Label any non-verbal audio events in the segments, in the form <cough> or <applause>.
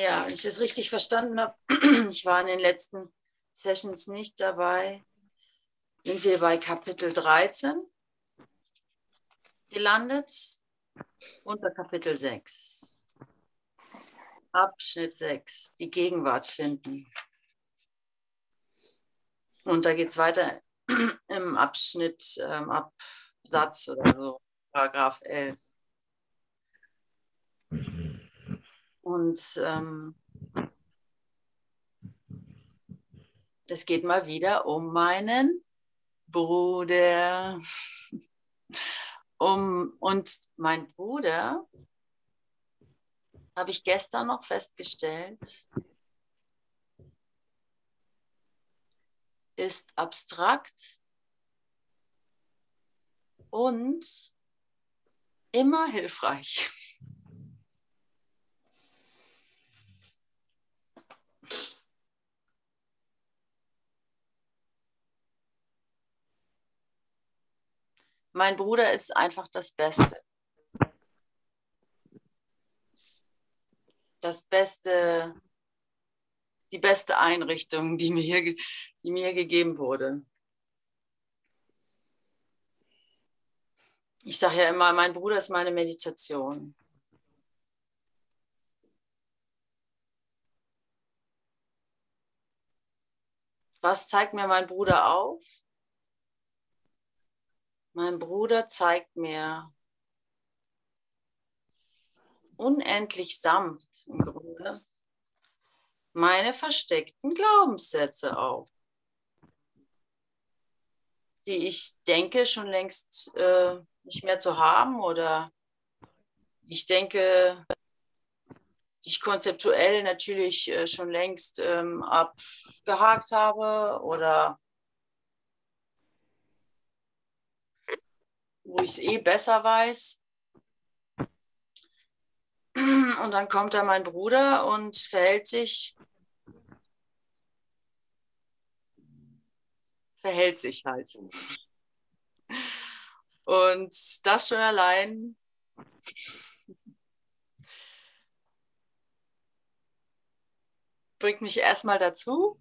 Ja, wenn ich das richtig verstanden habe, <clears throat> ich war in den letzten Sessions nicht dabei, sind wir bei Kapitel 13 gelandet, unter Kapitel 6. Abschnitt 6, die Gegenwart finden. Und da geht es weiter im Abschnitt, ähm, Absatz oder so, Paragraph 11. Und ähm, es geht mal wieder um meinen Bruder. <laughs> Um, und mein Bruder, habe ich gestern noch festgestellt, ist abstrakt und immer hilfreich. <laughs> Mein Bruder ist einfach das Beste. Das Beste, die beste Einrichtung, die mir, die mir gegeben wurde. Ich sage ja immer, mein Bruder ist meine Meditation. Was zeigt mir mein Bruder auf? Mein Bruder zeigt mir unendlich sanft im Grunde meine versteckten Glaubenssätze auf, die ich denke schon längst äh, nicht mehr zu haben oder ich denke, die ich konzeptuell natürlich äh, schon längst ähm, abgehakt habe oder wo ich es eh besser weiß. Und dann kommt da mein Bruder und verhält sich, verhält sich halt. Und das schon allein bringt mich erstmal dazu,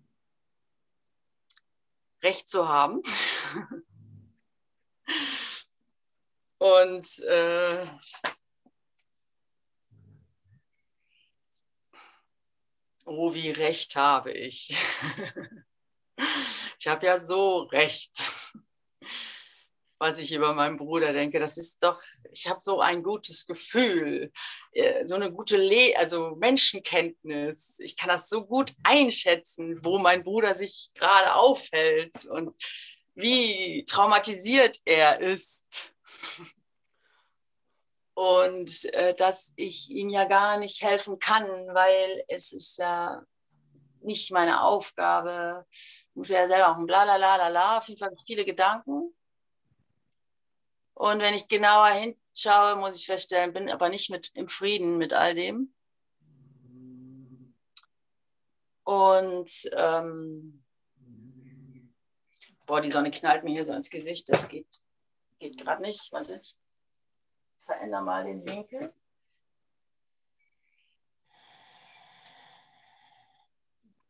Recht zu haben. Und äh, oh, wie recht habe ich. <laughs> ich habe ja so recht, was ich über meinen Bruder denke. Das ist doch, ich habe so ein gutes Gefühl, äh, so eine gute Le also Menschenkenntnis. Ich kann das so gut einschätzen, wo mein Bruder sich gerade aufhält und wie traumatisiert er ist. Und äh, dass ich ihm ja gar nicht helfen kann, weil es ist ja nicht meine Aufgabe. Muss ja selber bla bla bla bla. Auf jeden Fall viele Gedanken. Und wenn ich genauer hinschaue, muss ich feststellen, bin aber nicht mit im Frieden mit all dem. Und ähm, boah, die Sonne knallt mir hier so ins Gesicht. Das geht Geht gerade nicht. Warte, ich verändere mal den Winkel.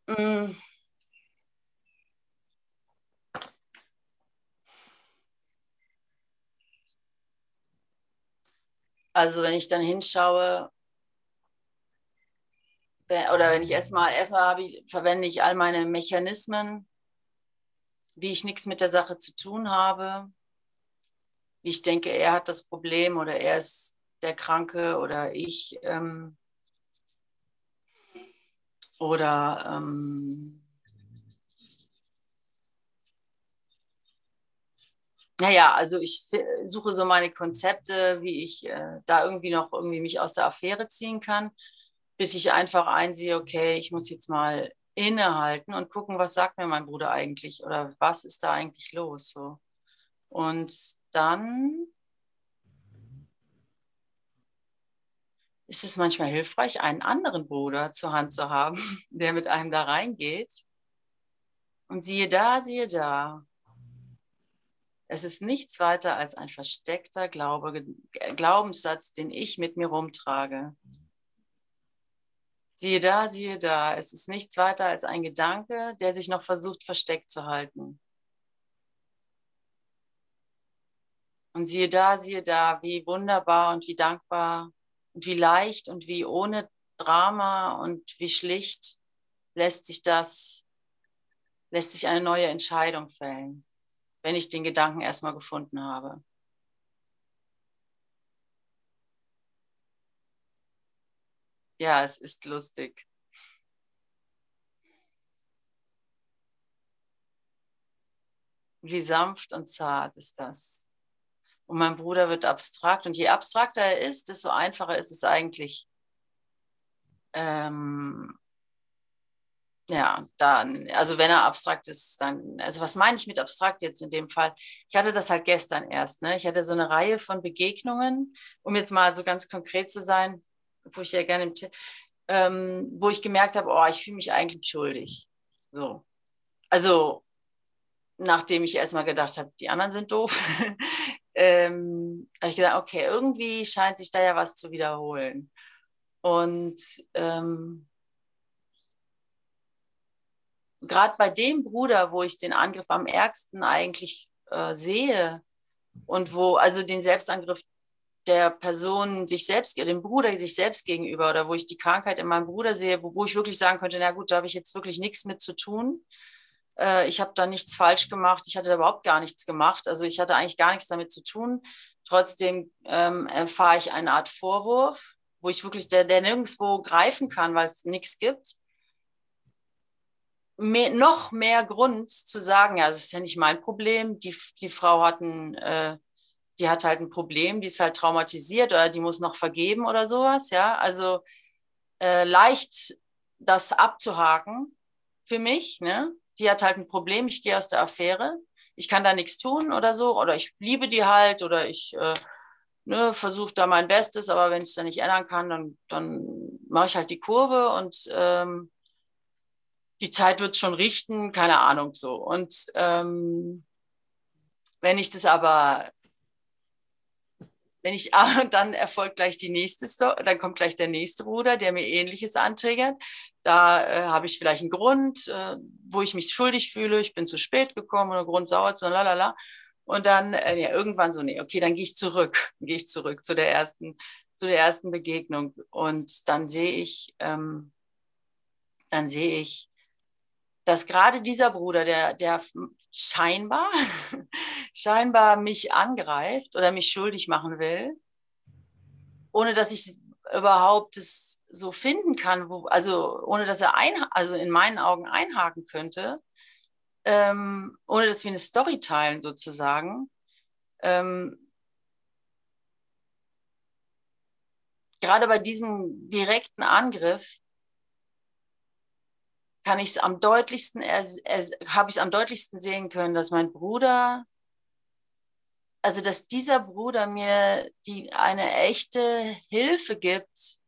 Mm. Also wenn ich dann hinschaue, oder wenn ich erstmal, erstmal ich, verwende ich all meine Mechanismen, wie ich nichts mit der Sache zu tun habe, wie ich denke, er hat das Problem oder er ist der Kranke oder ich. Ähm, oder ähm, naja, also ich suche so meine Konzepte, wie ich äh, da irgendwie noch irgendwie mich aus der Affäre ziehen kann, bis ich einfach einsehe, okay, ich muss jetzt mal innehalten und gucken, was sagt mir mein Bruder eigentlich oder was ist da eigentlich los so. Und dann ist es manchmal hilfreich, einen anderen Bruder zur Hand zu haben, <laughs> der mit einem da reingeht. Und siehe da, siehe da. Es ist nichts weiter als ein versteckter Glaube, Glaubenssatz, den ich mit mir rumtrage. Siehe da, siehe da, es ist nichts weiter als ein Gedanke, der sich noch versucht versteckt zu halten. Und siehe da, siehe da, wie wunderbar und wie dankbar und wie leicht und wie ohne Drama und wie schlicht lässt sich das, lässt sich eine neue Entscheidung fällen, wenn ich den Gedanken erstmal gefunden habe. Ja, es ist lustig. Wie sanft und zart ist das. Und mein Bruder wird abstrakt. Und je abstrakter er ist, desto einfacher ist es eigentlich. Ähm, ja, dann, also wenn er abstrakt ist, dann, also was meine ich mit abstrakt jetzt in dem Fall? Ich hatte das halt gestern erst, ne? Ich hatte so eine Reihe von Begegnungen, um jetzt mal so ganz konkret zu sein, wo ich ja gerne, ähm, wo ich gemerkt habe, oh, ich fühle mich eigentlich schuldig. So. Also, nachdem ich erstmal gedacht habe, die anderen sind doof, <laughs> ähm, habe ich gesagt, okay, irgendwie scheint sich da ja was zu wiederholen. Und ähm, gerade bei dem Bruder, wo ich den Angriff am ärgsten eigentlich äh, sehe und wo, also den Selbstangriff der Person sich selbst, dem Bruder sich selbst gegenüber oder wo ich die Krankheit in meinem Bruder sehe, wo, wo ich wirklich sagen könnte, na gut, da habe ich jetzt wirklich nichts mit zu tun. Äh, ich habe da nichts falsch gemacht, ich hatte da überhaupt gar nichts gemacht. Also ich hatte eigentlich gar nichts damit zu tun. Trotzdem ähm, erfahre ich eine Art Vorwurf, wo ich wirklich, der, der nirgendwo greifen kann, weil es nichts gibt. Mehr, noch mehr Grund zu sagen, ja, das ist ja nicht mein Problem. Die, die Frau hat ein, äh, die hat halt ein Problem, die ist halt traumatisiert oder die muss noch vergeben oder sowas, ja. Also äh, leicht das abzuhaken für mich, ne? Die hat halt ein Problem, ich gehe aus der Affäre, ich kann da nichts tun oder so, oder ich liebe die halt oder ich äh, ne, versuche da mein Bestes, aber wenn ich es dann nicht ändern kann, dann, dann mache ich halt die Kurve und ähm, die Zeit wird schon richten, keine Ahnung so. Und ähm, wenn ich das aber wenn ich, <laughs> ah, dann erfolgt gleich die nächste Story, dann kommt gleich der nächste Bruder, der mir Ähnliches antriggert. Da äh, habe ich vielleicht einen Grund, äh, wo ich mich schuldig fühle, ich bin zu spät gekommen oder Grund sauer, so lalala. Und dann, äh, ja, irgendwann so, nee, okay, dann gehe ich zurück, <laughs> gehe ich zurück zu der ersten, zu der ersten Begegnung. Und dann sehe ich, ähm, dann sehe ich, dass gerade dieser Bruder, der, der scheinbar, <laughs> scheinbar mich angreift oder mich schuldig machen will, ohne dass ich überhaupt es so finden kann, wo, also ohne dass er ein, also in meinen Augen einhaken könnte, ähm, ohne dass wir eine Story teilen sozusagen. Ähm, gerade bei diesem direkten Angriff kann ich es am deutlichsten, habe ich es am deutlichsten sehen können, dass mein Bruder, also dass dieser Bruder mir die, eine echte Hilfe gibt,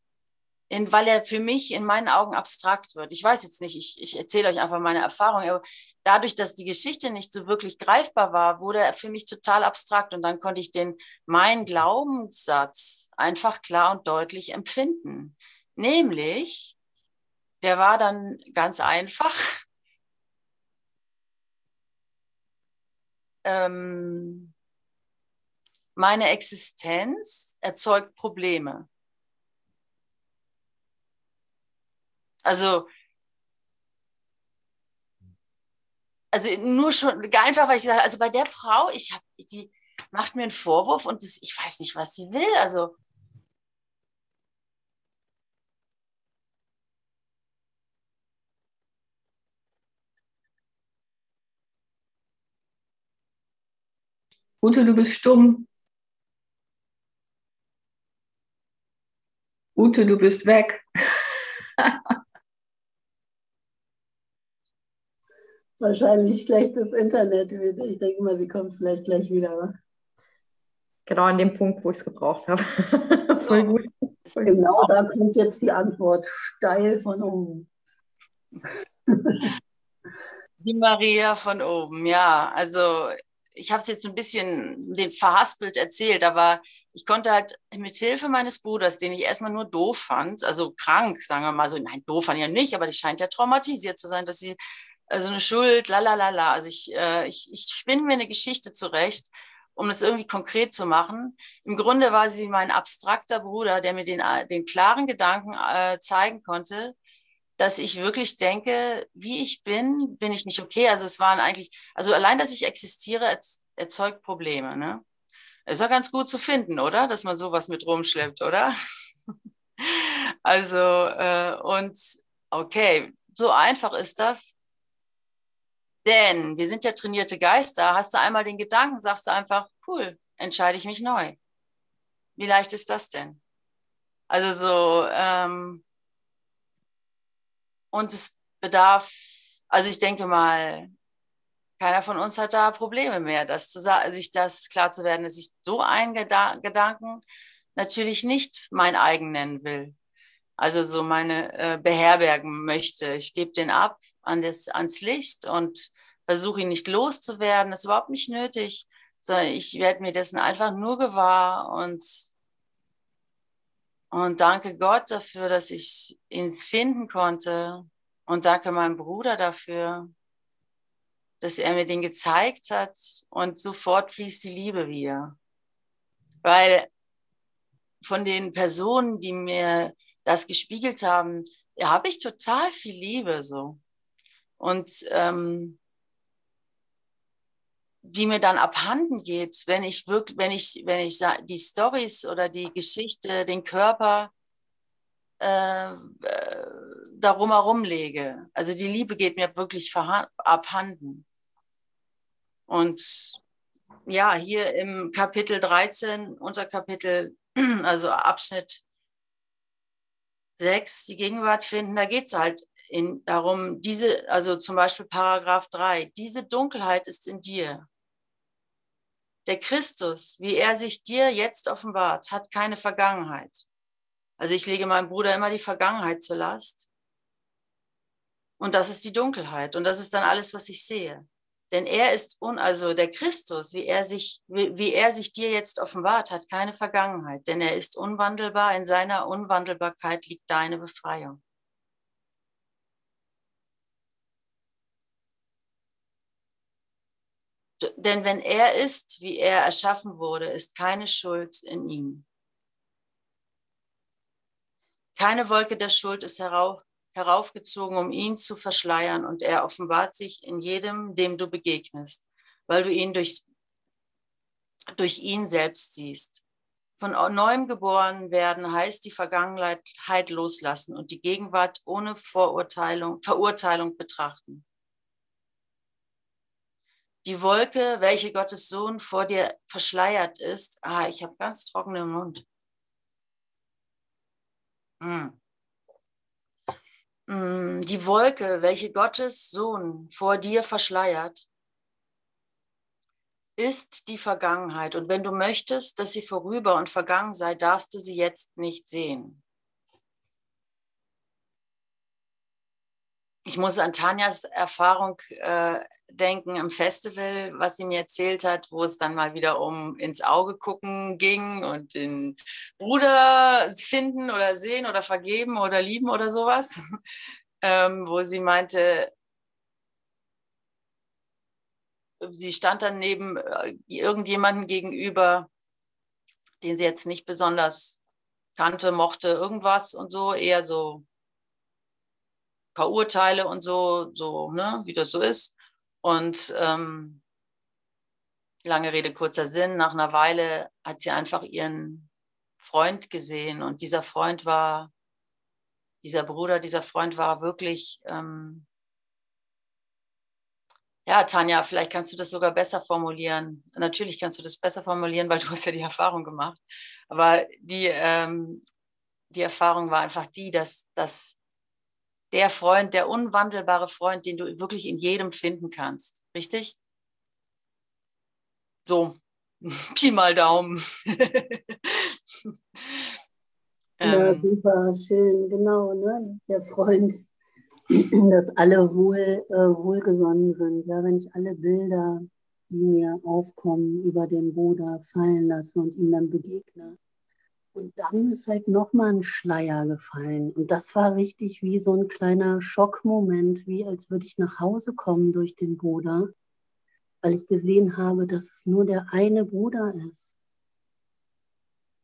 in, weil er für mich in meinen Augen abstrakt wird. Ich weiß jetzt nicht, ich, ich erzähle euch einfach meine Erfahrung, aber dadurch, dass die Geschichte nicht so wirklich greifbar war, wurde er für mich total abstrakt und dann konnte ich den, meinen Glaubenssatz einfach klar und deutlich empfinden. Nämlich, der war dann ganz einfach. Ähm, meine Existenz erzeugt Probleme. Also, also nur schon einfach, weil ich gesagt habe, also bei der Frau, ich habe, die macht mir einen Vorwurf und das, ich weiß nicht, was sie will. Also Ute, du bist stumm. Ute, du bist weg. Wahrscheinlich schlechtes Internet. Ich denke mal, sie kommt vielleicht gleich wieder. Genau an dem Punkt, wo ich es gebraucht habe. <laughs> Voll gut. Genau, da kommt jetzt die Antwort steil von oben. Die Maria von oben, ja. Also ich habe es jetzt ein bisschen den verhaspelt erzählt, aber ich konnte halt mit Hilfe meines Bruders, den ich erstmal nur doof fand, also krank, sagen wir mal so, nein, doof fand ich ja nicht, aber die scheint ja traumatisiert zu sein, dass sie also eine Schuld, la la la la. Also ich, äh, ich, ich spinne mir eine Geschichte zurecht, um das irgendwie konkret zu machen. Im Grunde war sie mein abstrakter Bruder, der mir den, den klaren Gedanken äh, zeigen konnte, dass ich wirklich denke, wie ich bin, bin ich nicht okay. Also es waren eigentlich, also allein, dass ich existiere, erzeugt Probleme. Ne? Ist ja ganz gut zu finden, oder? Dass man sowas mit rumschleppt, oder? <laughs> also, äh, und okay, so einfach ist das. Denn wir sind ja trainierte Geister. Hast du einmal den Gedanken, sagst du einfach, cool, entscheide ich mich neu. Wie leicht ist das denn? Also so, ähm, und es bedarf, also ich denke mal, keiner von uns hat da Probleme mehr, das zu sagen, sich das klar zu werden, dass ich so einen Geda Gedanken natürlich nicht mein eigen nennen will. Also so meine äh, beherbergen möchte. Ich gebe den ab an das, ans Licht und versuche ihn nicht loszuwerden. Das ist überhaupt nicht nötig, sondern ich werde mir dessen einfach nur gewahr und, und danke Gott dafür, dass ich ihn finden konnte und danke meinem Bruder dafür, dass er mir den gezeigt hat und sofort fließt die Liebe wieder. Weil von den Personen, die mir das gespiegelt haben, habe ich total viel Liebe so. Und ähm, die mir dann abhanden geht, wenn ich wirklich, wenn ich, wenn ich die Stories oder die Geschichte, den Körper äh, äh, darum herum lege. Also die Liebe geht mir wirklich abhanden. Und ja, hier im Kapitel 13, unser Kapitel, <clears throat> also Abschnitt 6, die Gegenwart finden, da geht es halt in, darum, diese, also zum Beispiel Paragraph 3, diese Dunkelheit ist in dir. Der Christus, wie er sich dir jetzt offenbart, hat keine Vergangenheit. Also ich lege meinem Bruder immer die Vergangenheit zur Last. Und das ist die Dunkelheit. Und das ist dann alles, was ich sehe. Denn er ist, un, also der Christus, wie er, sich, wie, wie er sich dir jetzt offenbart, hat keine Vergangenheit. Denn er ist unwandelbar. In seiner Unwandelbarkeit liegt deine Befreiung. Denn wenn er ist, wie er erschaffen wurde, ist keine Schuld in ihm. Keine Wolke der Schuld ist herauf, heraufgezogen, um ihn zu verschleiern, und er offenbart sich in jedem, dem du begegnest, weil du ihn durch, durch ihn selbst siehst. Von neuem geboren werden heißt die Vergangenheit loslassen und die Gegenwart ohne Vorurteilung, Verurteilung betrachten. Die Wolke, welche Gottes Sohn vor dir verschleiert ist, ah, ich habe ganz trockenen Mund. Hm. hm. Die Wolke, welche Gottes Sohn vor dir verschleiert, ist die Vergangenheit. Und wenn du möchtest, dass sie vorüber und vergangen sei, darfst du sie jetzt nicht sehen. Ich muss an Tanjas Erfahrung äh, denken im Festival, was sie mir erzählt hat, wo es dann mal wieder um ins Auge gucken ging und den Bruder finden oder sehen oder vergeben oder lieben oder sowas, <laughs> ähm, wo sie meinte, sie stand dann neben äh, irgendjemanden gegenüber, den sie jetzt nicht besonders kannte, mochte, irgendwas und so, eher so paar Urteile und so, so, ne, wie das so ist. Und ähm, lange Rede, kurzer Sinn, nach einer Weile hat sie einfach ihren Freund gesehen und dieser Freund war, dieser Bruder, dieser Freund war wirklich, ähm, ja, Tanja, vielleicht kannst du das sogar besser formulieren. Natürlich kannst du das besser formulieren, weil du hast ja die Erfahrung gemacht. Aber die, ähm, die Erfahrung war einfach die, dass, dass der Freund, der unwandelbare Freund, den du wirklich in jedem finden kannst. Richtig? So, <laughs> Pi mal Daumen. ja, <laughs> ähm. super, schön, genau, ne? Der Freund, <clears throat> dass alle wohl, äh, wohlgesonnen sind. Ja, wenn ich alle Bilder, die mir aufkommen, über den Bruder fallen lasse und ihm dann begegne. Und dann ist halt nochmal ein Schleier gefallen. Und das war richtig wie so ein kleiner Schockmoment, wie als würde ich nach Hause kommen durch den Bruder, weil ich gesehen habe, dass es nur der eine Bruder ist,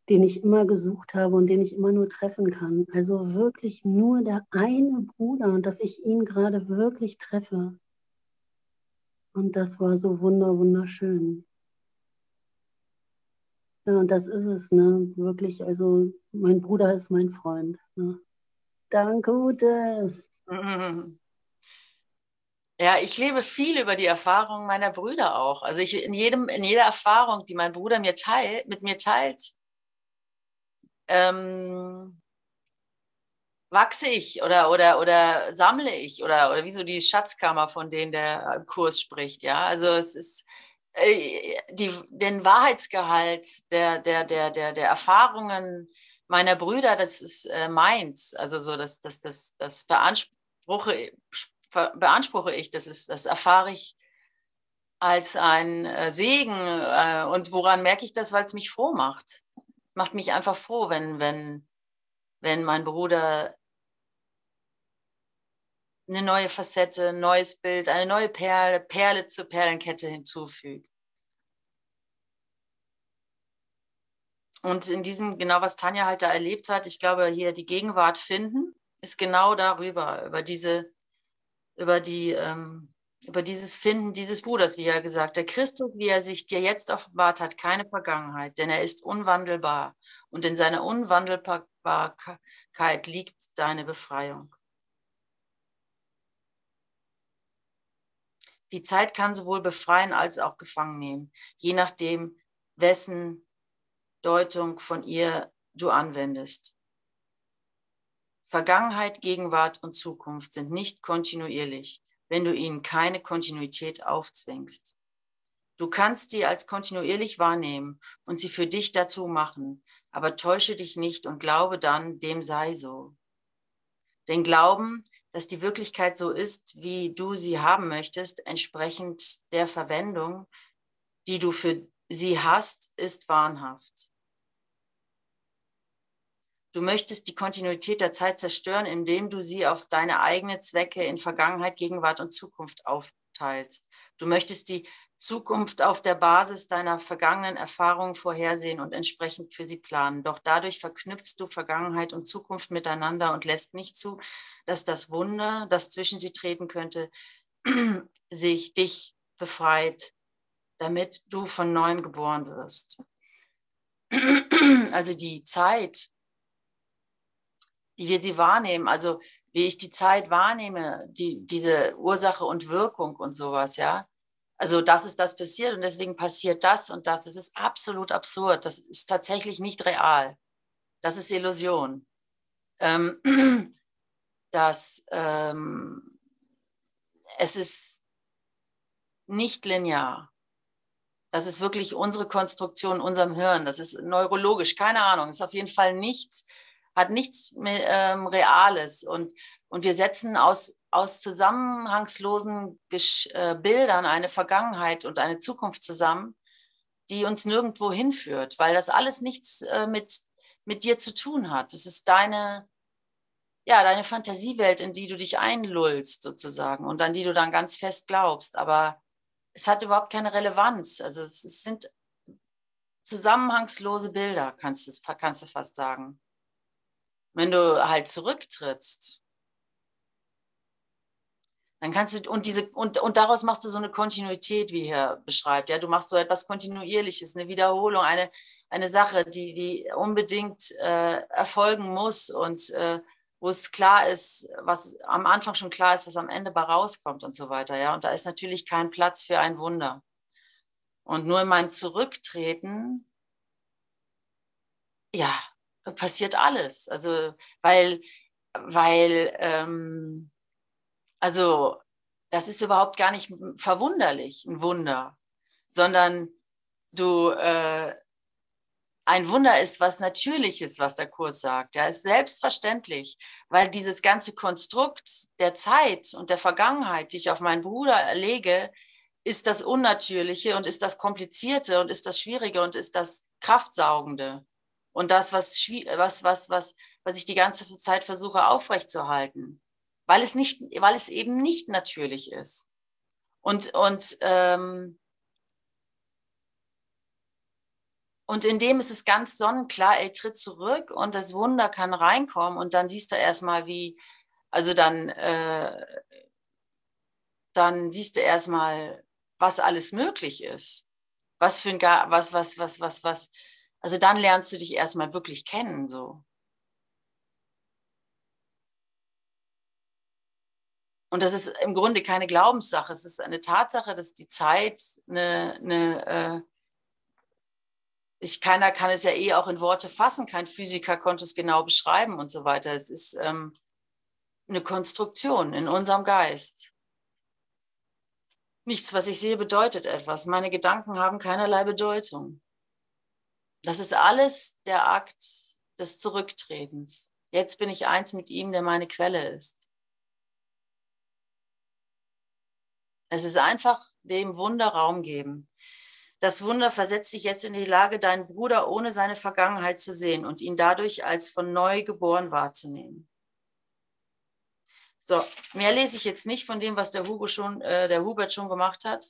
den ich immer gesucht habe und den ich immer nur treffen kann. Also wirklich nur der eine Bruder dass ich ihn gerade wirklich treffe. Und das war so wunder, wunderschön. Ja, und das ist es, ne? Wirklich, also mein Bruder ist mein Freund. Ne? Danke, Ute. Ja, ich lebe viel über die Erfahrungen meiner Brüder auch. Also ich in jedem, in jeder Erfahrung, die mein Bruder mir teilt, mit mir teilt, ähm, wachse ich oder, oder, oder sammle ich oder, oder wie so die Schatzkammer, von denen der Kurs spricht. Ja, also es ist die, den Wahrheitsgehalt der, der, der, der, der Erfahrungen meiner Brüder, das ist äh, meins. Also so, das, das, das, das beanspruche, beanspruche ich, das, ist, das erfahre ich als ein äh, Segen. Äh, und woran merke ich das? Weil es mich froh macht. Macht mich einfach froh, wenn, wenn, wenn mein Bruder eine neue Facette, ein neues Bild, eine neue Perle, Perle zur Perlenkette hinzufügt. Und in diesem, genau was Tanja halt da erlebt hat, ich glaube, hier die Gegenwart finden, ist genau darüber, über diese, über die, ähm, über dieses Finden dieses Bruders, wie er gesagt, der Christus, wie er sich dir jetzt offenbart hat, keine Vergangenheit, denn er ist unwandelbar und in seiner Unwandelbarkeit liegt deine Befreiung. Die Zeit kann sowohl befreien als auch gefangen nehmen, je nachdem, wessen Deutung von ihr du anwendest. Vergangenheit, Gegenwart und Zukunft sind nicht kontinuierlich, wenn du ihnen keine Kontinuität aufzwingst. Du kannst sie als kontinuierlich wahrnehmen und sie für dich dazu machen, aber täusche dich nicht und glaube dann, dem sei so. Denn Glauben dass die Wirklichkeit so ist, wie du sie haben möchtest, entsprechend der Verwendung, die du für sie hast, ist wahnhaft. Du möchtest die Kontinuität der Zeit zerstören, indem du sie auf deine eigenen Zwecke in Vergangenheit, Gegenwart und Zukunft aufteilst. Du möchtest die Zukunft auf der Basis deiner vergangenen Erfahrungen vorhersehen und entsprechend für sie planen. Doch dadurch verknüpfst du Vergangenheit und Zukunft miteinander und lässt nicht zu, dass das Wunder, das zwischen sie treten könnte, <clears throat> sich dich befreit, damit du von neuem geboren wirst. Also die Zeit, wie wir sie wahrnehmen, also wie ich die Zeit wahrnehme, die, diese Ursache und Wirkung und sowas, ja, also das ist das passiert und deswegen passiert das und das. Das ist absolut absurd. Das ist tatsächlich nicht real. Das ist Illusion. Ähm, <clears throat> dass ähm, es ist nicht linear. Das ist wirklich unsere Konstruktion, unserem Hirn. Das ist neurologisch, keine Ahnung. Ist auf jeden Fall nichts, hat nichts ähm, Reales. Und, und wir setzen aus aus zusammenhangslosen Gesch äh, Bildern eine Vergangenheit und eine Zukunft zusammen, die uns nirgendwo hinführt, weil das alles nichts äh, mit, mit dir zu tun hat. Es ist deine, ja, deine Fantasiewelt, in die du dich einlullst sozusagen und an die du dann ganz fest glaubst. Aber es hat überhaupt keine Relevanz. Also es, es sind zusammenhangslose Bilder, kannst du, kannst du fast sagen. Wenn du halt zurücktrittst dann kannst du, und diese, und, und daraus machst du so eine Kontinuität, wie hier beschreibt. Ja, du machst so etwas Kontinuierliches, eine Wiederholung, eine, eine Sache, die, die unbedingt äh, erfolgen muss und äh, wo es klar ist, was am Anfang schon klar ist, was am Ende bei rauskommt und so weiter. Ja, und da ist natürlich kein Platz für ein Wunder. Und nur in meinem Zurücktreten, ja, passiert alles. Also, weil, weil, ähm, also das ist überhaupt gar nicht verwunderlich, ein Wunder, sondern du, äh, ein Wunder ist was Natürliches, was der Kurs sagt. Ja, ist selbstverständlich, weil dieses ganze Konstrukt der Zeit und der Vergangenheit, die ich auf meinen Bruder lege, ist das Unnatürliche und ist das Komplizierte und ist das Schwierige und ist das Kraftsaugende und das, was, was, was, was, was ich die ganze Zeit versuche aufrechtzuerhalten, weil es, nicht, weil es eben nicht natürlich ist. Und, und, ähm, und in dem ist es ganz sonnenklar, ey, tritt zurück und das Wunder kann reinkommen und dann siehst du erstmal, wie, also dann, äh, dann siehst du erstmal, was alles möglich ist. Was für ein, was, was, was, was, was. Also dann lernst du dich erstmal wirklich kennen, so. Und das ist im Grunde keine Glaubenssache. Es ist eine Tatsache, dass die Zeit eine, eine äh, ich, keiner kann es ja eh auch in Worte fassen. Kein Physiker konnte es genau beschreiben und so weiter. Es ist ähm, eine Konstruktion in unserem Geist. Nichts, was ich sehe, bedeutet etwas. Meine Gedanken haben keinerlei Bedeutung. Das ist alles der Akt des Zurücktretens. Jetzt bin ich eins mit ihm, der meine Quelle ist. Es ist einfach dem Wunder Raum geben. Das Wunder versetzt dich jetzt in die Lage, deinen Bruder ohne seine Vergangenheit zu sehen und ihn dadurch als von neu geboren wahrzunehmen. So, mehr lese ich jetzt nicht von dem, was der, Hugo schon, äh, der Hubert schon gemacht hat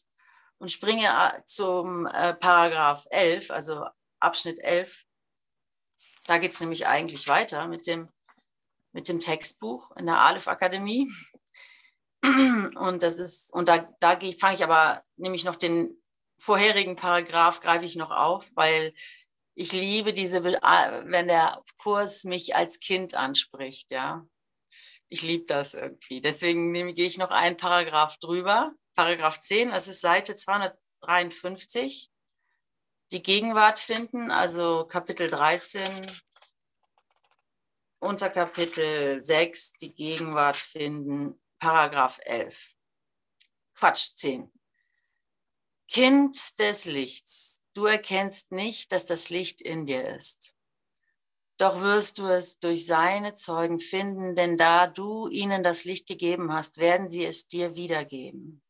und springe äh, zum äh, Paragraph 11, also Abschnitt 11. Da geht es nämlich eigentlich weiter mit dem, mit dem Textbuch in der Aleph Akademie. Und das ist, und da, da fange ich aber nämlich noch den vorherigen Paragraph greife ich noch auf, weil ich liebe diese, wenn der Kurs mich als Kind anspricht, ja ich liebe das irgendwie. Deswegen nehme, gehe ich noch einen Paragraph drüber. Paragraph 10, das ist Seite 253. Die Gegenwart finden, also Kapitel 13, unter Kapitel 6 die Gegenwart finden, Paragraph 11. Quatsch, 10. Kind des Lichts, du erkennst nicht, dass das Licht in dir ist. Doch wirst du es durch seine Zeugen finden, denn da du ihnen das Licht gegeben hast, werden sie es dir wiedergeben.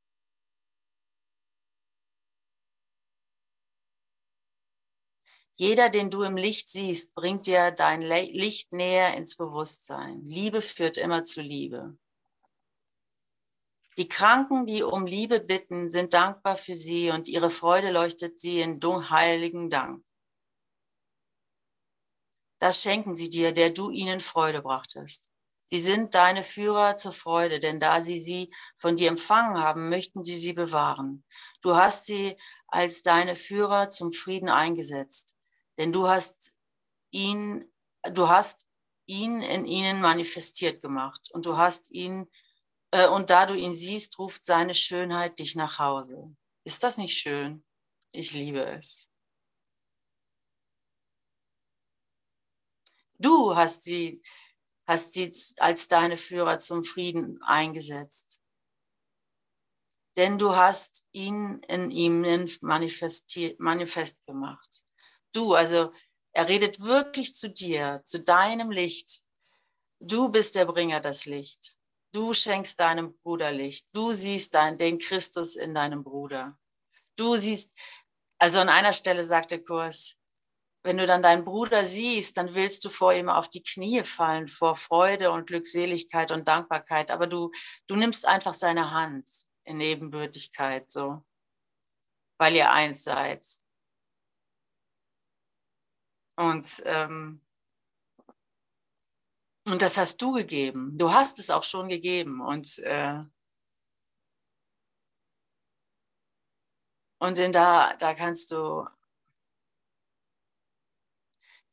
Jeder, den du im Licht siehst, bringt dir dein Licht näher ins Bewusstsein. Liebe führt immer zu Liebe. Die Kranken, die um Liebe bitten, sind dankbar für sie und ihre Freude leuchtet sie in heiligen Dank. Das schenken sie dir, der du ihnen Freude brachtest. Sie sind deine Führer zur Freude, denn da sie sie von dir empfangen haben, möchten sie sie bewahren. Du hast sie als deine Führer zum Frieden eingesetzt, denn du hast ihn, du hast ihn in ihnen manifestiert gemacht und du hast ihn, und da du ihn siehst, ruft seine Schönheit dich nach Hause. Ist das nicht schön? Ich liebe es. Du hast sie, hast sie als deine Führer zum Frieden eingesetzt. Denn du hast ihn in ihm manifest gemacht. Du, also er redet wirklich zu dir, zu deinem Licht. Du bist der Bringer das Licht. Du schenkst deinem Bruder Licht. Du siehst dein, den Christus in deinem Bruder. Du siehst, also an einer Stelle sagt der Kurs, wenn du dann deinen Bruder siehst, dann willst du vor ihm auf die Knie fallen, vor Freude und Glückseligkeit und Dankbarkeit. Aber du, du nimmst einfach seine Hand in Ebenbürtigkeit, so, weil ihr eins seid. Und, ähm, und das hast du gegeben. Du hast es auch schon gegeben. Und, äh, und in da, da kannst du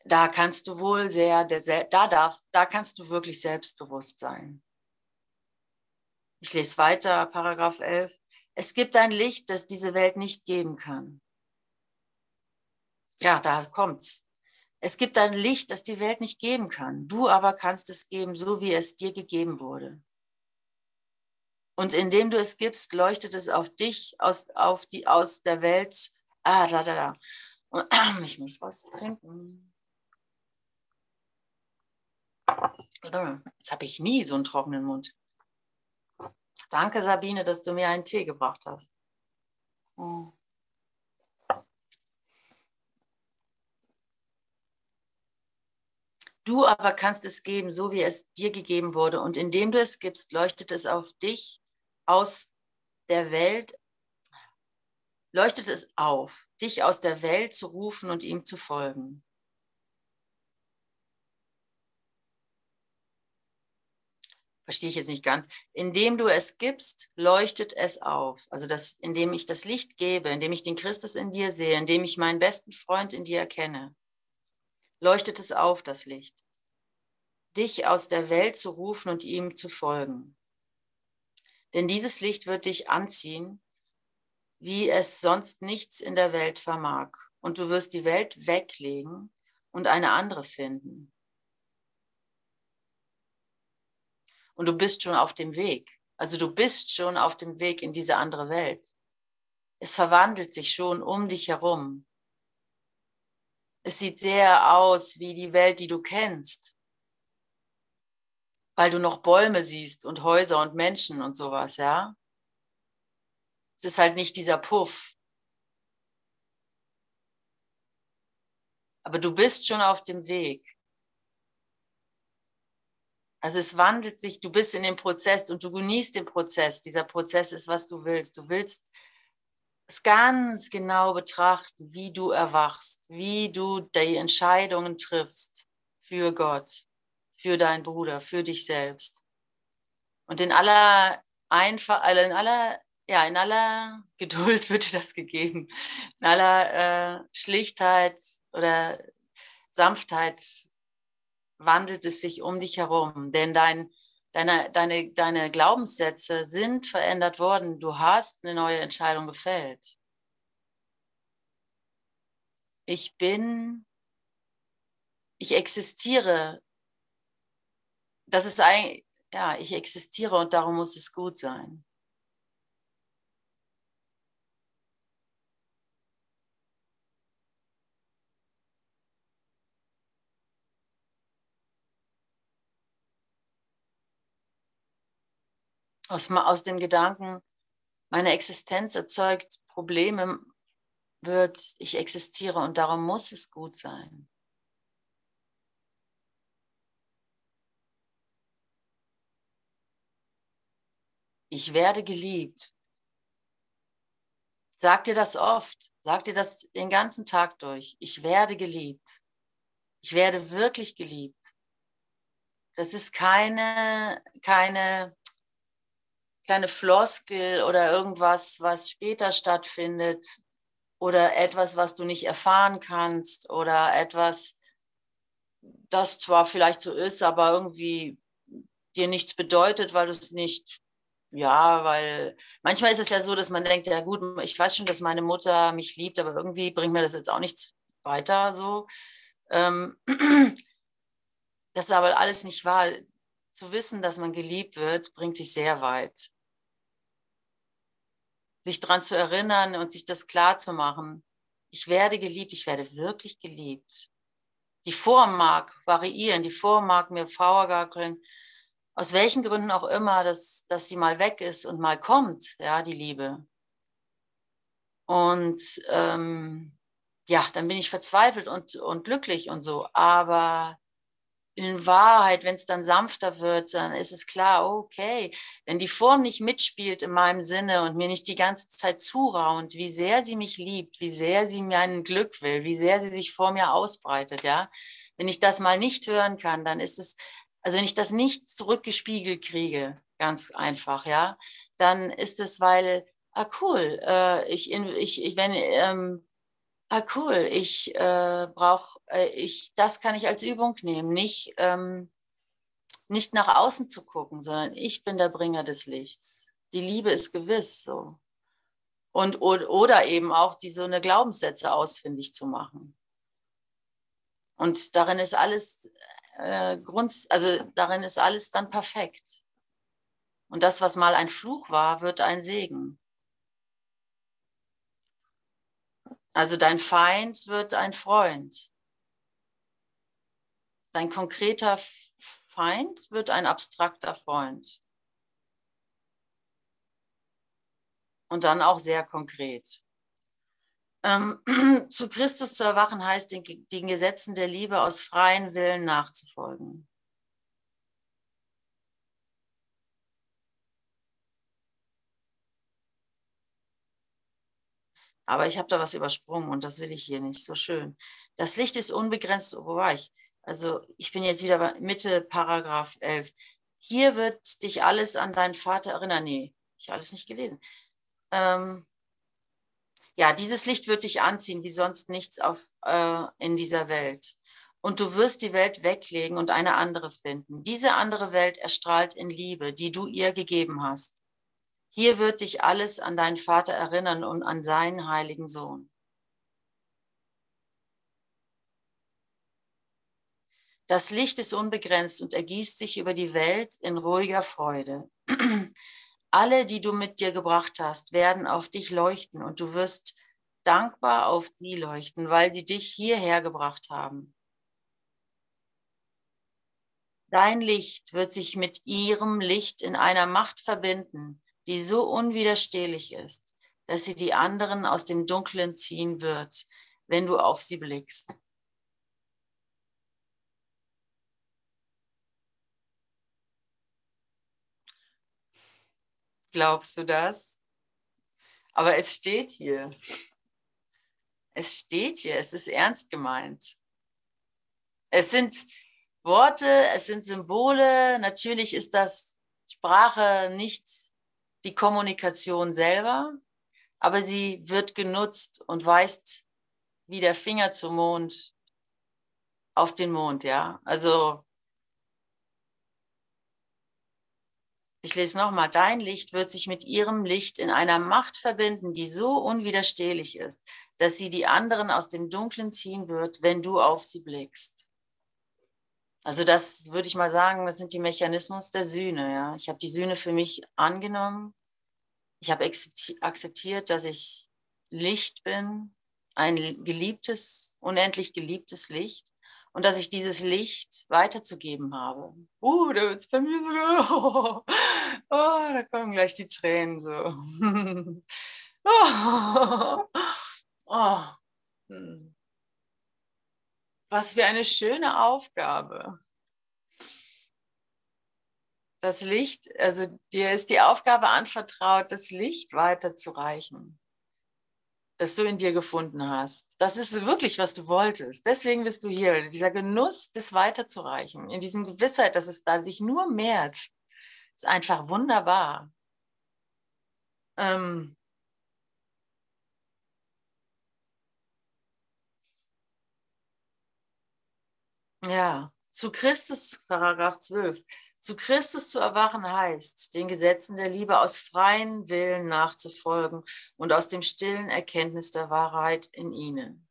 da kannst du wohl sehr, da darfst, da kannst du wirklich selbstbewusst sein. Ich lese weiter, Paragraph 11. Es gibt ein Licht, das diese Welt nicht geben kann. Ja, da kommt's. Es gibt ein Licht, das die Welt nicht geben kann. Du aber kannst es geben, so wie es dir gegeben wurde. Und indem du es gibst, leuchtet es auf dich aus, auf die, aus der Welt. Ah, da, da, da. <clears throat> Ich muss was trinken. Jetzt habe ich nie so einen trockenen Mund. Danke, Sabine, dass du mir einen Tee gebracht hast. Oh. Du aber kannst es geben, so wie es dir gegeben wurde. Und indem du es gibst, leuchtet es auf dich aus der Welt, leuchtet es auf, dich aus der Welt zu rufen und ihm zu folgen. Verstehe ich jetzt nicht ganz. Indem du es gibst, leuchtet es auf. Also das, indem ich das Licht gebe, indem ich den Christus in dir sehe, indem ich meinen besten Freund in dir erkenne, leuchtet es auf, das Licht. Dich aus der Welt zu rufen und ihm zu folgen. Denn dieses Licht wird dich anziehen, wie es sonst nichts in der Welt vermag. Und du wirst die Welt weglegen und eine andere finden. Und du bist schon auf dem Weg. Also du bist schon auf dem Weg in diese andere Welt. Es verwandelt sich schon um dich herum. Es sieht sehr aus wie die Welt, die du kennst, weil du noch Bäume siehst und Häuser und Menschen und sowas, ja. Es ist halt nicht dieser Puff. Aber du bist schon auf dem Weg. Also es wandelt sich, du bist in dem Prozess und du genießt den Prozess. Dieser Prozess ist, was du willst. Du willst es ganz genau betrachten, wie du erwachst, wie du die Entscheidungen triffst für Gott, für deinen Bruder, für dich selbst. Und in aller einfach, also in aller, ja, in aller <laughs> Geduld wird dir das gegeben, in aller äh, Schlichtheit oder Sanftheit wandelt es sich um dich herum, denn dein, deine, deine, deine Glaubenssätze sind verändert worden. Du hast eine neue Entscheidung gefällt. Ich bin, ich existiere. Das ist ein, ja, ich existiere und darum muss es gut sein. Aus, aus dem Gedanken, meine Existenz erzeugt Probleme, wird, ich existiere und darum muss es gut sein. Ich werde geliebt. Sag dir das oft. Sag dir das den ganzen Tag durch. Ich werde geliebt. Ich werde wirklich geliebt. Das ist keine, keine kleine Floskel oder irgendwas, was später stattfindet oder etwas, was du nicht erfahren kannst oder etwas, das zwar vielleicht so ist, aber irgendwie dir nichts bedeutet, weil du es nicht, ja, weil manchmal ist es ja so, dass man denkt, ja gut, ich weiß schon, dass meine Mutter mich liebt, aber irgendwie bringt mir das jetzt auch nichts weiter so. Ähm, <clears throat> das ist aber alles nicht wahr. Zu wissen, dass man geliebt wird, bringt dich sehr weit sich daran zu erinnern und sich das klar zu machen. Ich werde geliebt, ich werde wirklich geliebt. Die Form mag variieren, die Form mag mir vorgackeln, aus welchen Gründen auch immer, dass, dass sie mal weg ist und mal kommt, ja, die Liebe. Und ähm, ja, dann bin ich verzweifelt und, und glücklich und so. Aber in Wahrheit, wenn es dann sanfter wird, dann ist es klar, okay, wenn die Form nicht mitspielt in meinem Sinne und mir nicht die ganze Zeit zuraunt, wie sehr sie mich liebt, wie sehr sie mir ein Glück will, wie sehr sie sich vor mir ausbreitet, ja, wenn ich das mal nicht hören kann, dann ist es, also wenn ich das nicht zurückgespiegelt kriege, ganz einfach, ja, dann ist es, weil, ah cool, äh, ich, ich, ich, wenn, ähm, ah cool, ich äh, brauche, äh, ich, das kann ich als Übung nehmen, nicht, ähm, nicht nach außen zu gucken, sondern ich bin der Bringer des Lichts. Die Liebe ist gewiss so. Und, oder eben auch die so eine Glaubenssätze ausfindig zu machen. Und darin ist alles äh, Grund, also darin ist alles dann perfekt. Und das, was mal ein Fluch war, wird ein Segen. Also dein Feind wird ein Freund. Dein konkreter Feind wird ein abstrakter Freund. Und dann auch sehr konkret. Ähm, <clears throat> zu Christus zu erwachen heißt, den, den Gesetzen der Liebe aus freien Willen nachzufolgen. Aber ich habe da was übersprungen und das will ich hier nicht. So schön. Das Licht ist unbegrenzt. Wo war ich? Also ich bin jetzt wieder bei Mitte Paragraph 11. Hier wird dich alles an deinen Vater erinnern. Nee, ich habe alles nicht gelesen. Ähm, ja, dieses Licht wird dich anziehen, wie sonst nichts auf, äh, in dieser Welt. Und du wirst die Welt weglegen und eine andere finden. Diese andere Welt erstrahlt in Liebe, die du ihr gegeben hast. Hier wird dich alles an deinen Vater erinnern und an seinen heiligen Sohn. Das Licht ist unbegrenzt und ergießt sich über die Welt in ruhiger Freude. <clears throat> Alle, die du mit dir gebracht hast, werden auf dich leuchten und du wirst dankbar auf sie leuchten, weil sie dich hierher gebracht haben. Dein Licht wird sich mit ihrem Licht in einer Macht verbinden, die so unwiderstehlich ist, dass sie die anderen aus dem Dunklen ziehen wird, wenn du auf sie blickst. Glaubst du das? Aber es steht hier. Es steht hier, es ist ernst gemeint. Es sind Worte, es sind Symbole. Natürlich ist das Sprache nicht die Kommunikation selber, aber sie wird genutzt und weist wie der Finger zum Mond auf den Mond, ja. Also Ich lese nochmal, dein Licht wird sich mit ihrem Licht in einer Macht verbinden, die so unwiderstehlich ist, dass sie die anderen aus dem Dunklen ziehen wird, wenn du auf sie blickst. Also das würde ich mal sagen, das sind die Mechanismus der Sühne. Ja? Ich habe die Sühne für mich angenommen. Ich habe akzeptiert, dass ich Licht bin, ein geliebtes, unendlich geliebtes Licht und dass ich dieses Licht weiterzugeben habe. Uh, da wird es bei mir so, oh, <laughs> oh, da kommen gleich die Tränen so. <laughs> oh, <laughs> oh. Was für eine schöne Aufgabe. Das Licht, also dir ist die Aufgabe anvertraut, das Licht weiterzureichen das du in dir gefunden hast. Das ist wirklich, was du wolltest. Deswegen bist du hier. Dieser Genuss, das weiterzureichen, in diesem Gewissheit, dass es da dich nur mehrt, ist einfach wunderbar. Ähm ja, zu Christus, Paragraph 12. Zu Christus zu erwachen heißt, den Gesetzen der Liebe aus freien Willen nachzufolgen und aus dem stillen Erkenntnis der Wahrheit in ihnen.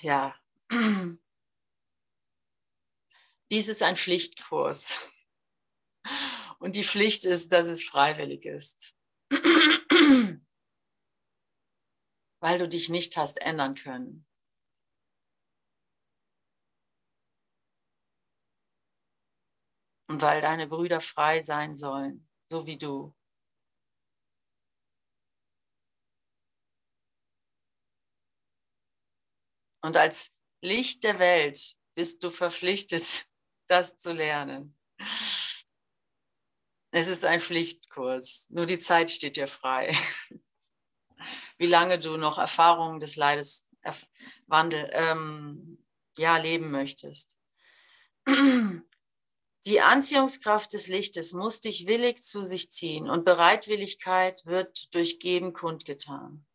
Ja, <clears throat> dies ist ein Pflichtkurs. Und die Pflicht ist, dass es freiwillig ist. <clears throat> Weil du dich nicht hast ändern können. Und weil deine Brüder frei sein sollen, so wie du. Und als Licht der Welt bist du verpflichtet, <laughs> das zu lernen. Es ist ein Pflichtkurs, nur die Zeit steht dir frei. <laughs> Wie lange du noch Erfahrungen des Leides Wandel, ähm, ja, leben möchtest. <clears throat> Die Anziehungskraft des Lichtes muss dich willig zu sich ziehen und Bereitwilligkeit wird durch Geben kundgetan.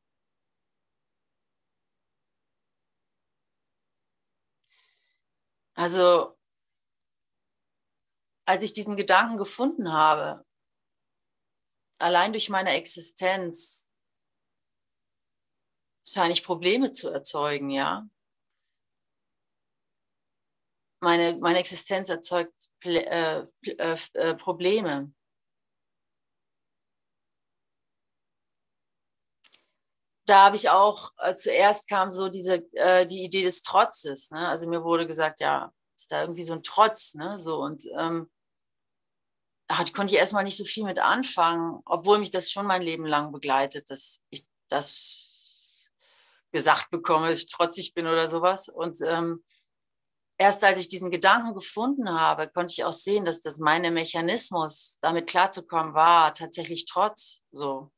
Also, als ich diesen Gedanken gefunden habe, allein durch meine Existenz scheine ich Probleme zu erzeugen, ja meine, meine Existenz erzeugt äh, äh, äh, Probleme. Da habe ich auch, äh, zuerst kam so diese, äh, die Idee des Trotzes. Ne? Also mir wurde gesagt, ja, ist da irgendwie so ein Trotz, ne? So und ähm, ach, konnte ich erstmal nicht so viel mit anfangen, obwohl mich das schon mein Leben lang begleitet, dass ich das gesagt bekomme, dass ich trotzig bin oder sowas. Und ähm, erst als ich diesen Gedanken gefunden habe, konnte ich auch sehen, dass das meine Mechanismus, damit klarzukommen, war tatsächlich Trotz. So,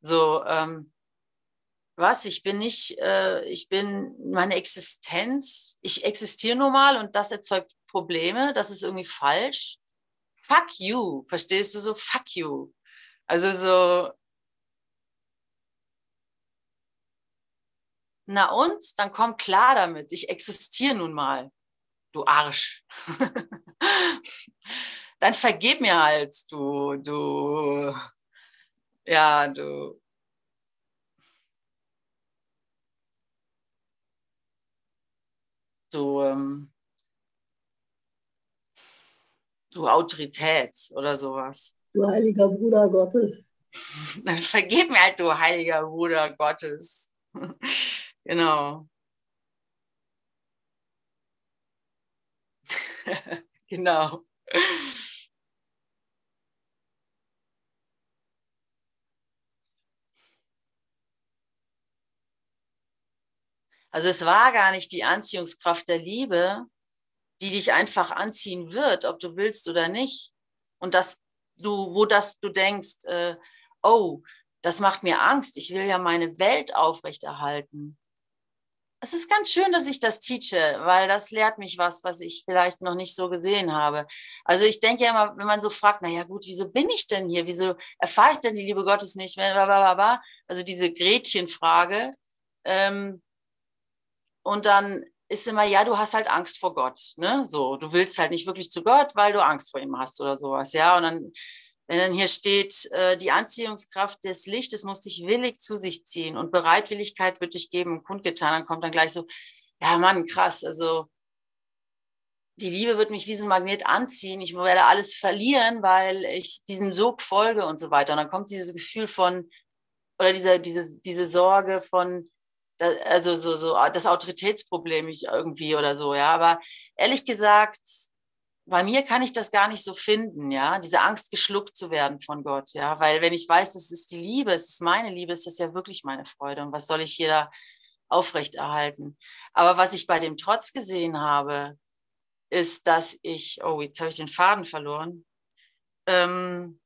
so, ähm, was? Ich bin nicht, äh, ich bin meine Existenz, ich existiere nur mal und das erzeugt Probleme, das ist irgendwie falsch. Fuck you, verstehst du so? Fuck you. Also so, Na und? Dann komm klar damit. Ich existiere nun mal. Du Arsch. <laughs> Dann vergib mir halt, du, du, ja, du. Du, ähm, du Autorität oder sowas. Du heiliger Bruder Gottes. <laughs> Dann vergib mir halt, du heiliger Bruder Gottes. <laughs> Genau. <laughs> genau. Also es war gar nicht die Anziehungskraft der Liebe, die dich einfach anziehen wird, ob du willst oder nicht. Und dass du, wo das du denkst, äh, oh, das macht mir Angst, ich will ja meine Welt aufrechterhalten es ist ganz schön, dass ich das teache, weil das lehrt mich was, was ich vielleicht noch nicht so gesehen habe. Also ich denke ja immer, wenn man so fragt, naja gut, wieso bin ich denn hier? Wieso erfahre ich denn die Liebe Gottes nicht? Also diese Gretchenfrage. Ähm, und dann ist immer, ja, du hast halt Angst vor Gott. Ne? So, du willst halt nicht wirklich zu Gott, weil du Angst vor ihm hast oder sowas. Ja, und dann wenn dann hier steht, äh, die Anziehungskraft des Lichtes muss dich willig zu sich ziehen und Bereitwilligkeit wird dich geben und kundgetan, dann kommt dann gleich so, ja Mann, krass, also die Liebe wird mich wie so ein Magnet anziehen, ich werde alles verlieren, weil ich diesem Sog folge und so weiter. Und dann kommt dieses Gefühl von, oder diese, diese, diese Sorge von, also so, so das Autoritätsproblem irgendwie oder so, ja. Aber ehrlich gesagt, bei mir kann ich das gar nicht so finden, ja, diese Angst geschluckt zu werden von Gott, ja, weil wenn ich weiß, es ist die Liebe, es ist meine Liebe, ist das ja wirklich meine Freude und was soll ich hier da aufrechterhalten? Aber was ich bei dem Trotz gesehen habe, ist, dass ich, oh, jetzt habe ich den Faden verloren. Ähm,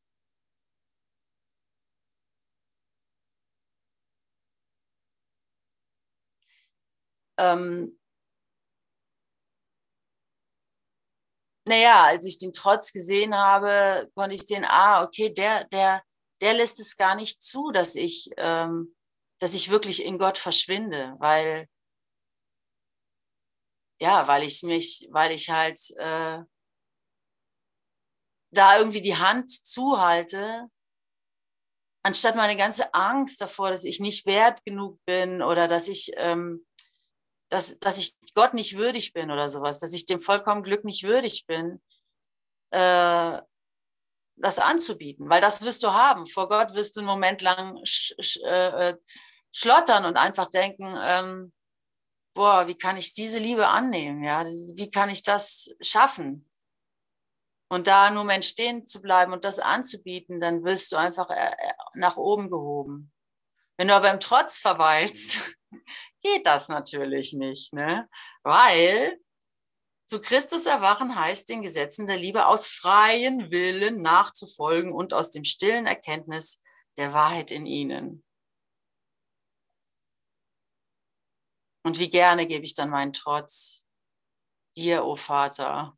ähm, naja, als ich den Trotz gesehen habe, konnte ich sehen, ah, okay, der, der, der lässt es gar nicht zu, dass ich, ähm, dass ich wirklich in Gott verschwinde, weil, ja, weil ich mich, weil ich halt äh, da irgendwie die Hand zuhalte, anstatt meine ganze Angst davor, dass ich nicht wert genug bin oder dass ich ähm, dass, dass ich Gott nicht würdig bin oder sowas, dass ich dem vollkommen Glück nicht würdig bin, äh, das anzubieten, weil das wirst du haben. Vor Gott wirst du einen Moment lang sch, sch, äh, schlottern und einfach denken, ähm, boah, wie kann ich diese Liebe annehmen? Ja, wie kann ich das schaffen? Und da nur Mensch stehen zu bleiben und das anzubieten, dann wirst du einfach äh, äh, nach oben gehoben. Wenn du aber im Trotz verweilst, <laughs> geht das natürlich nicht, ne? weil zu Christus erwachen heißt den Gesetzen der Liebe aus freien Willen nachzufolgen und aus dem stillen Erkenntnis der Wahrheit in ihnen. Und wie gerne gebe ich dann meinen Trotz dir, o oh Vater.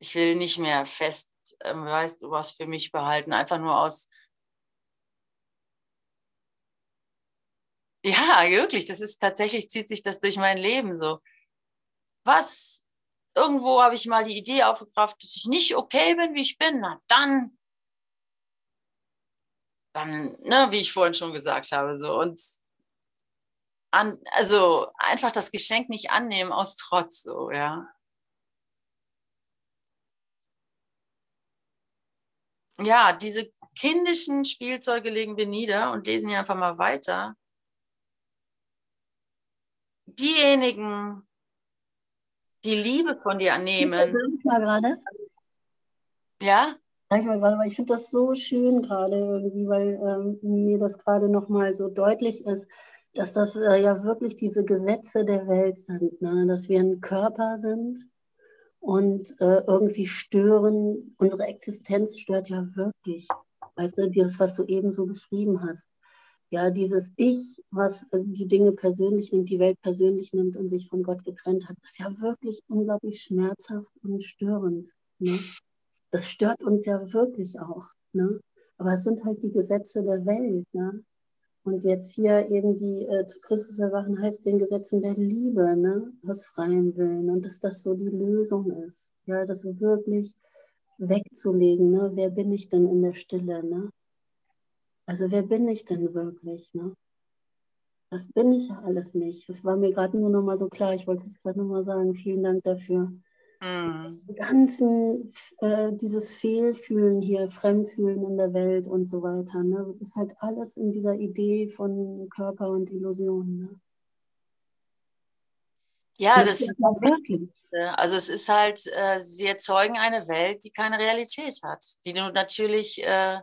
Ich will nicht mehr fest, äh, weißt du, was für mich behalten, einfach nur aus Ja, wirklich. Das ist tatsächlich, zieht sich das durch mein Leben so. Was? Irgendwo habe ich mal die Idee aufgebracht, dass ich nicht okay bin, wie ich bin. Na dann, dann, ne, wie ich vorhin schon gesagt habe, so. Und an, also einfach das Geschenk nicht annehmen aus Trotz, so, ja. Ja, diese kindischen Spielzeuge legen wir nieder und lesen hier einfach mal weiter diejenigen, die Liebe von dir annehmen. Ja? Ich mal gerade, weil ich finde das so schön gerade irgendwie, weil ähm, mir das gerade nochmal so deutlich ist, dass das äh, ja wirklich diese Gesetze der Welt sind, ne? dass wir ein Körper sind und äh, irgendwie stören, unsere Existenz stört ja wirklich. Weißt du, das, was du eben so beschrieben hast. Ja, dieses Ich, was äh, die Dinge persönlich nimmt, die Welt persönlich nimmt und sich von Gott getrennt hat, ist ja wirklich unglaublich schmerzhaft und störend. Ne? Das stört uns ja wirklich auch. Ne? Aber es sind halt die Gesetze der Welt. Ne? Und jetzt hier eben die äh, zu Christus erwachen heißt den Gesetzen der Liebe, ne? aus freiem Willen. Und dass das so die Lösung ist. Ja, das wirklich wegzulegen. Ne? Wer bin ich denn in der Stille? Ne? Also wer bin ich denn wirklich? Ne? Das bin ich ja alles nicht. Das war mir gerade nur noch mal so klar. Ich wollte es gerade noch mal sagen. Vielen Dank dafür. Mhm. ganzen, äh, dieses Fehlfühlen hier, Fremdfühlen in der Welt und so weiter, ne? ist halt alles in dieser Idee von Körper und Illusion. Ne? Ja, das, das ist wirklich. Also es ist halt, äh, sie erzeugen eine Welt, die keine Realität hat, die du natürlich äh,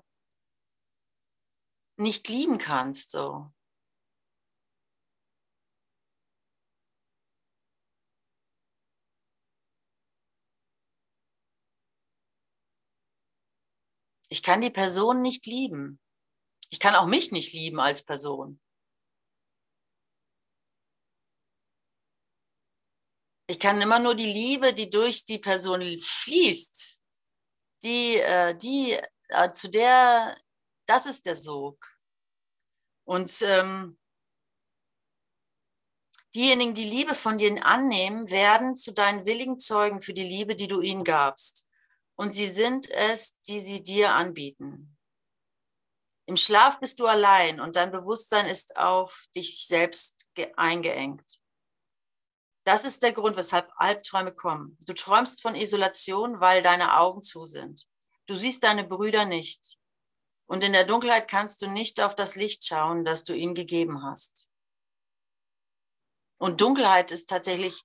nicht lieben kannst. So. Ich kann die Person nicht lieben. Ich kann auch mich nicht lieben als Person. Ich kann immer nur die Liebe, die durch die Person fließt, die, äh, die äh, zu der, das ist der Sog. Und ähm, diejenigen, die Liebe von dir annehmen, werden zu deinen willigen Zeugen für die Liebe, die du ihnen gabst und sie sind es, die sie dir anbieten. Im Schlaf bist du allein und dein Bewusstsein ist auf dich selbst eingeengt. Das ist der Grund, weshalb Albträume kommen. Du träumst von Isolation, weil deine Augen zu sind. Du siehst deine Brüder nicht. Und in der Dunkelheit kannst du nicht auf das Licht schauen, das du ihnen gegeben hast. Und Dunkelheit ist tatsächlich,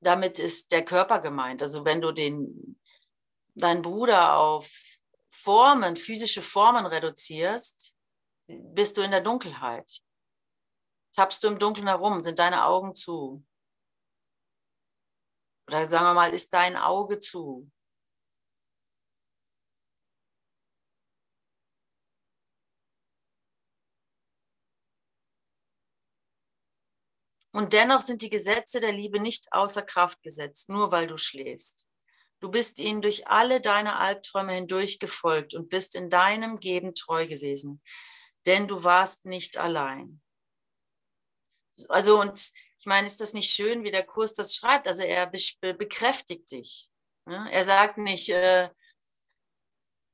damit ist der Körper gemeint. Also wenn du den, deinen Bruder auf Formen, physische Formen reduzierst, bist du in der Dunkelheit. Tappst du im Dunkeln herum, sind deine Augen zu. Oder sagen wir mal, ist dein Auge zu. Und dennoch sind die Gesetze der Liebe nicht außer Kraft gesetzt, nur weil du schläfst. Du bist ihnen durch alle deine Albträume hindurch gefolgt und bist in deinem Geben treu gewesen, denn du warst nicht allein. Also, und ich meine, ist das nicht schön, wie der Kurs das schreibt? Also, er bekräftigt dich. Ne? Er sagt nicht, äh,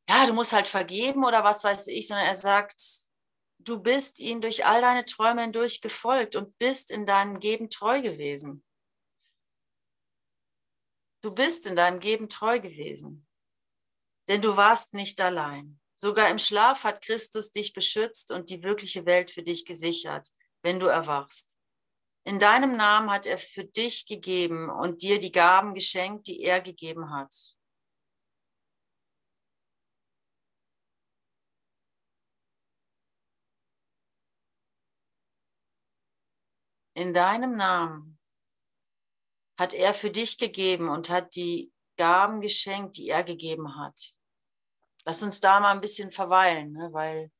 ja, du musst halt vergeben oder was weiß ich, sondern er sagt, du bist ihnen durch all deine Träume hindurch gefolgt und bist in deinem Geben treu gewesen. Du bist in deinem Geben treu gewesen, denn du warst nicht allein. Sogar im Schlaf hat Christus dich beschützt und die wirkliche Welt für dich gesichert, wenn du erwachst. In deinem Namen hat er für dich gegeben und dir die Gaben geschenkt, die er gegeben hat. In deinem Namen hat er für dich gegeben und hat die Gaben geschenkt, die er gegeben hat. Lass uns da mal ein bisschen verweilen, ne, weil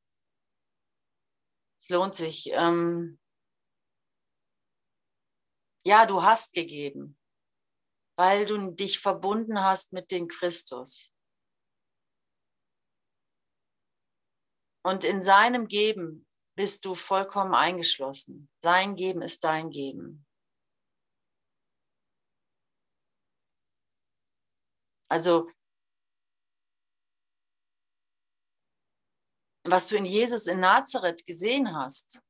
es lohnt sich. Ähm ja, du hast gegeben, weil du dich verbunden hast mit dem Christus. Und in seinem Geben bist du vollkommen eingeschlossen. Sein Geben ist dein Geben. Also was du in Jesus in Nazareth gesehen hast.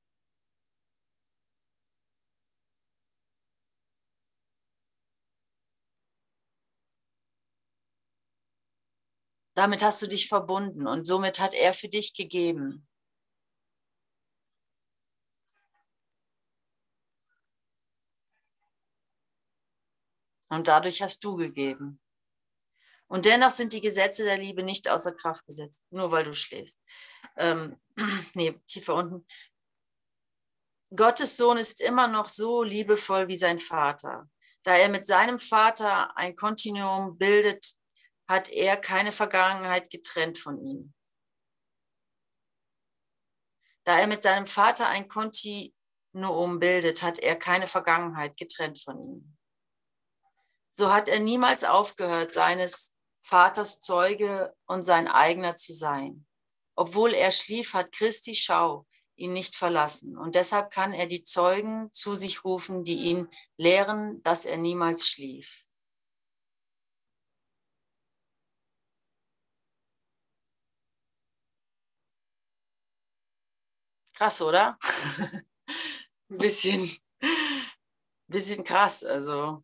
Damit hast du dich verbunden und somit hat er für dich gegeben. Und dadurch hast du gegeben. Und dennoch sind die Gesetze der Liebe nicht außer Kraft gesetzt, nur weil du schläfst. Ähm, <clears throat> nee, tiefer unten. Gottes Sohn ist immer noch so liebevoll wie sein Vater. Da er mit seinem Vater ein Kontinuum bildet, hat er keine Vergangenheit getrennt von ihm. Da er mit seinem Vater ein Kontinuum bildet, hat er keine Vergangenheit getrennt von ihm. So hat er niemals aufgehört, seines Vaters Zeuge und sein eigener zu sein. Obwohl er schlief, hat Christi Schau ihn nicht verlassen. Und deshalb kann er die Zeugen zu sich rufen, die ihn lehren, dass er niemals schlief. Krass, oder? <laughs> Ein bisschen, bisschen krass. Also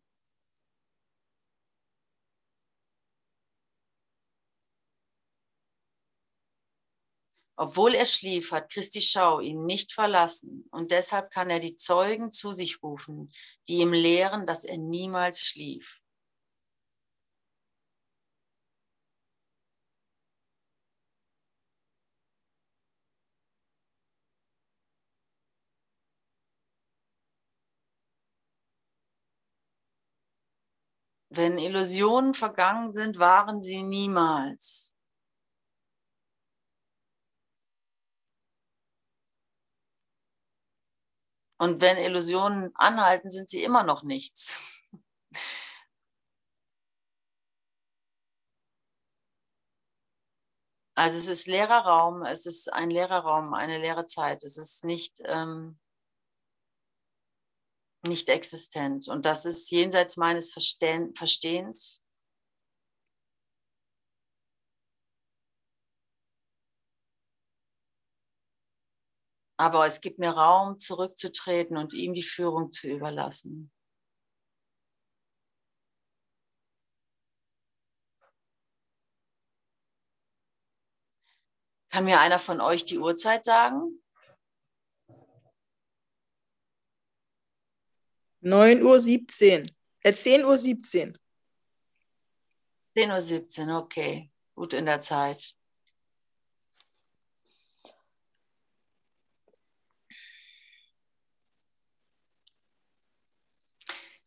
Obwohl er schlief, hat Christi Schau ihn nicht verlassen und deshalb kann er die Zeugen zu sich rufen, die ihm lehren, dass er niemals schlief. Wenn Illusionen vergangen sind, waren sie niemals. Und wenn Illusionen anhalten, sind sie immer noch nichts. Also es ist leerer Raum, es ist ein leerer Raum, eine leere Zeit. Es ist nicht, ähm, nicht existent. Und das ist jenseits meines Verstehen, Verstehens. Aber es gibt mir Raum, zurückzutreten und ihm die Führung zu überlassen. Kann mir einer von euch die Uhrzeit sagen? 9 Uhr 17. Äh, 10 Uhr 17. 10 Uhr 17, okay. Gut in der Zeit.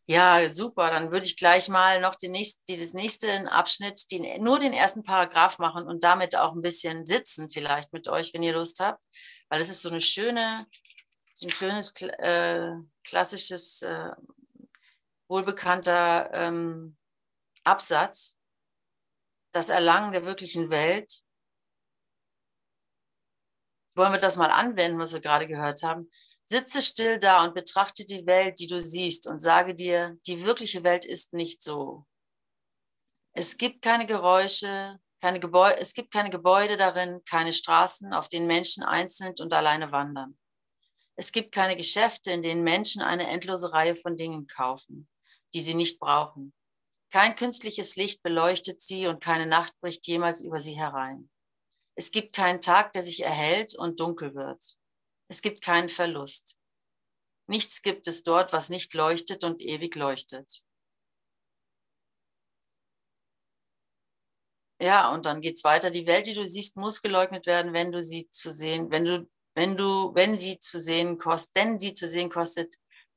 Ja, super. Dann würde ich gleich mal noch den nächsten, den nächsten Abschnitt, den, nur den ersten Paragraph machen und damit auch ein bisschen sitzen, vielleicht mit euch, wenn ihr Lust habt. Weil das ist so eine schöne, so ein schönes, äh, klassisches, äh, wohlbekannter ähm, Absatz. Das Erlangen der wirklichen Welt. Wollen wir das mal anwenden, was wir gerade gehört haben? Sitze still da und betrachte die Welt, die du siehst, und sage dir, die wirkliche Welt ist nicht so. Es gibt keine Geräusche, keine Gebäude, es gibt keine Gebäude darin, keine Straßen, auf denen Menschen einzeln und alleine wandern. Es gibt keine Geschäfte, in denen Menschen eine endlose Reihe von Dingen kaufen, die sie nicht brauchen. Kein künstliches Licht beleuchtet sie und keine Nacht bricht jemals über sie herein. Es gibt keinen Tag, der sich erhellt und dunkel wird. Es gibt keinen Verlust. Nichts gibt es dort, was nicht leuchtet und ewig leuchtet. Ja, und dann geht es weiter. Die Welt, die du siehst, muss geleugnet werden, wenn du sie zu sehen, wenn du, wenn du, wenn sie zu sehen kostet, denn sie zu sehen kostet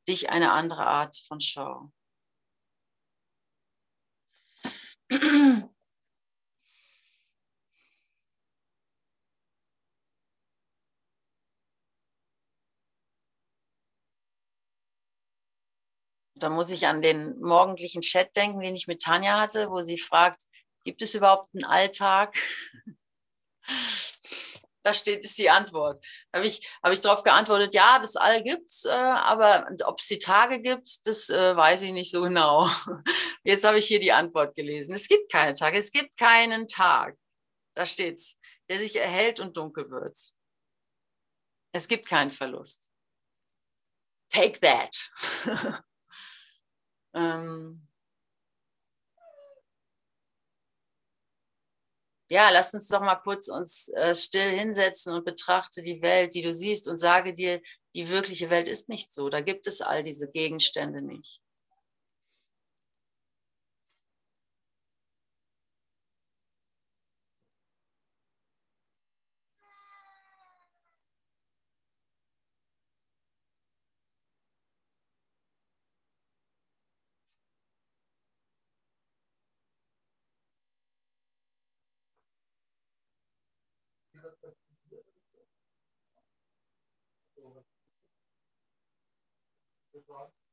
dich eine andere Art von Schau. <clears throat> Da muss ich an den morgendlichen Chat denken, den ich mit Tanja hatte, wo sie fragt, gibt es überhaupt einen Alltag? <laughs> da steht ist die Antwort. Habe ich, hab ich darauf geantwortet, ja, das All gibt es, äh, aber ob es die Tage gibt, das äh, weiß ich nicht so genau. <laughs> Jetzt habe ich hier die Antwort gelesen. Es gibt keine Tage, es gibt keinen Tag. Da steht es, der sich erhält und dunkel wird. Es gibt keinen Verlust. Take that. <laughs> Ähm, ja, lass uns doch mal kurz uns äh, still hinsetzen und betrachte die Welt, die du siehst und sage dir, die wirkliche Welt ist nicht so. Da gibt es all diese Gegenstände nicht. Yeah.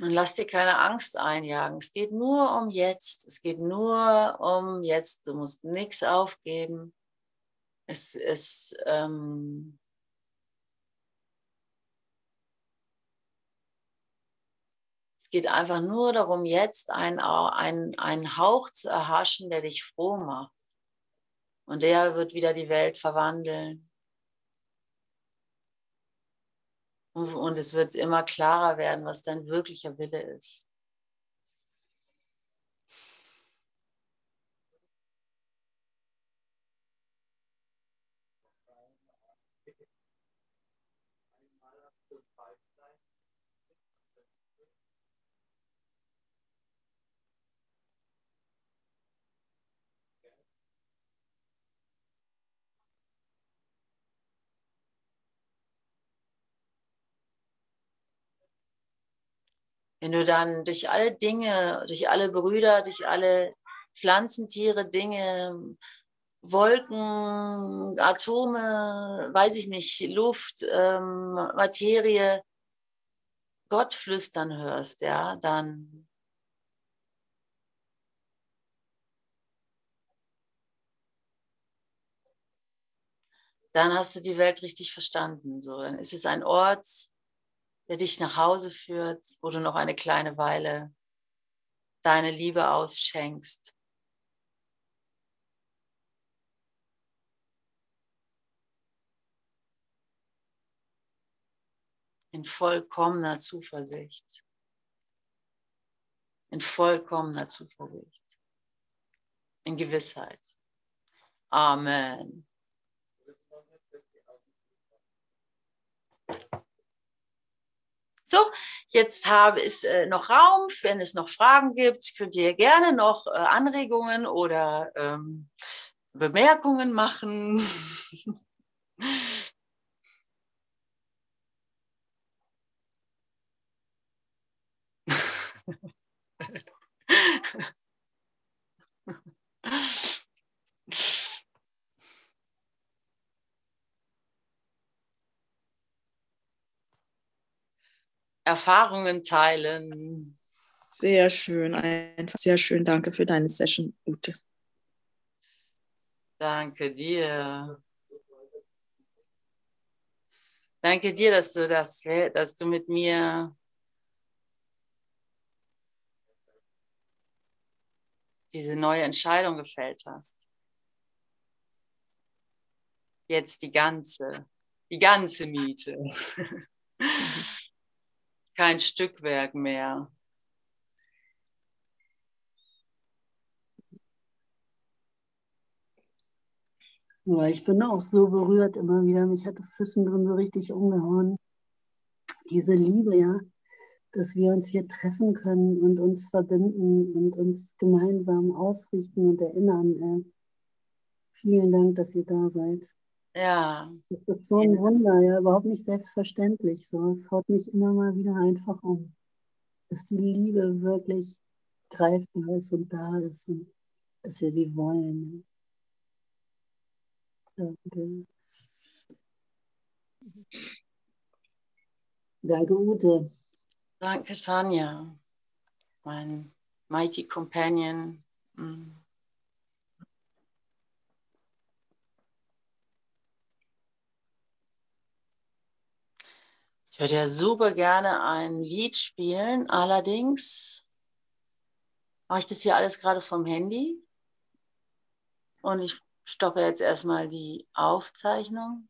Und lass dir keine Angst einjagen. Es geht nur um jetzt. Es geht nur um jetzt. Du musst nichts aufgeben. Es ist. Ähm, es geht einfach nur darum, jetzt einen, einen, einen Hauch zu erhaschen, der dich froh macht. Und der wird wieder die Welt verwandeln. Und es wird immer klarer werden, was dein wirklicher Wille ist. Wenn du dann durch alle Dinge, durch alle Brüder, durch alle Pflanzentiere, Dinge, Wolken, Atome, weiß ich nicht, Luft, ähm, Materie, Gott flüstern hörst, ja, dann dann hast du die Welt richtig verstanden. So, dann ist es ein Ort, der dich nach Hause führt, wo du noch eine kleine Weile deine Liebe ausschenkst. In vollkommener Zuversicht. In vollkommener Zuversicht. In Gewissheit. Amen. So, jetzt habe ich äh, noch Raum. Wenn es noch Fragen gibt, könnt ihr gerne noch äh, Anregungen oder ähm, Bemerkungen machen. <laughs> Erfahrungen teilen. Sehr schön, einfach sehr schön. Danke für deine Session, Ute. Danke dir. Danke dir, dass du das, dass du mit mir diese neue Entscheidung gefällt hast. Jetzt die ganze, die ganze Miete. <laughs> kein Stückwerk mehr. Ja, ich bin auch so berührt immer wieder. Mich hat es zwischendrin so richtig umgehauen. Diese Liebe, ja, dass wir uns hier treffen können und uns verbinden und uns gemeinsam ausrichten und erinnern. Vielen Dank, dass ihr da seid. Ja. Das ist so ein Wunder, ja, überhaupt nicht selbstverständlich. So, es haut mich immer mal wieder einfach um, dass die Liebe wirklich greifbar ist und da ist und dass wir sie wollen. Danke. Danke, Ute. Danke, Tanja, mein Mighty Companion. Mm. Ich würde ja super gerne ein Lied spielen, allerdings mache ich das hier alles gerade vom Handy und ich stoppe jetzt erstmal die Aufzeichnung.